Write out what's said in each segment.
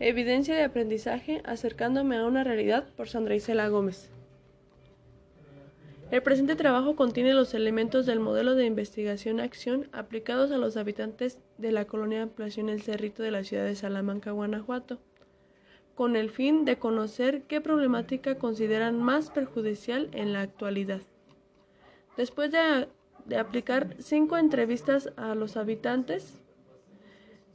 Evidencia de aprendizaje acercándome a una realidad por Sandra Isela Gómez. El presente trabajo contiene los elementos del modelo de investigación-acción aplicados a los habitantes de la colonia de ampliación El Cerrito de la ciudad de Salamanca, Guanajuato, con el fin de conocer qué problemática consideran más perjudicial en la actualidad. Después de, de aplicar cinco entrevistas a los habitantes,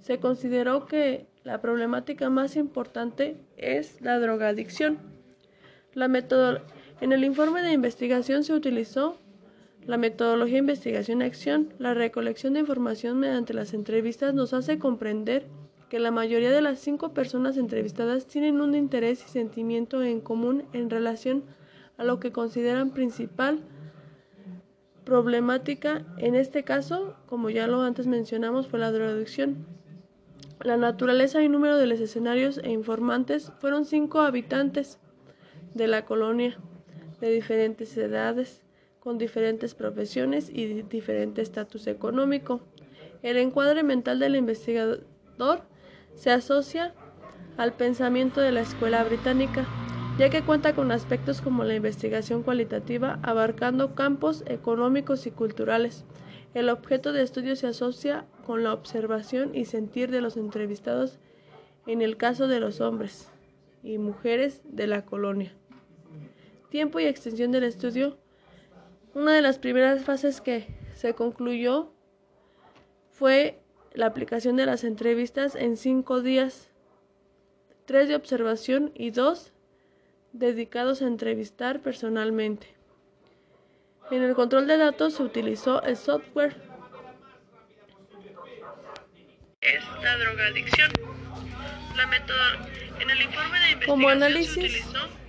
se consideró que la problemática más importante es la drogadicción. La en el informe de investigación se utilizó la metodología investigación-acción. La recolección de información mediante las entrevistas nos hace comprender que la mayoría de las cinco personas entrevistadas tienen un interés y sentimiento en común en relación a lo que consideran principal problemática. En este caso, como ya lo antes mencionamos, fue la drogadicción. La naturaleza y número de los escenarios e informantes fueron cinco habitantes de la colonia de diferentes edades, con diferentes profesiones y diferente estatus económico. El encuadre mental del investigador se asocia al pensamiento de la escuela británica, ya que cuenta con aspectos como la investigación cualitativa abarcando campos económicos y culturales. El objeto de estudio se asocia con la observación y sentir de los entrevistados en el caso de los hombres y mujeres de la colonia. Tiempo y extensión del estudio. Una de las primeras fases que se concluyó fue la aplicación de las entrevistas en cinco días, tres de observación y dos dedicados a entrevistar personalmente. En el control de datos se utilizó el software. Es la drogadicción. La en el informe de investigación Como análisis se utilizó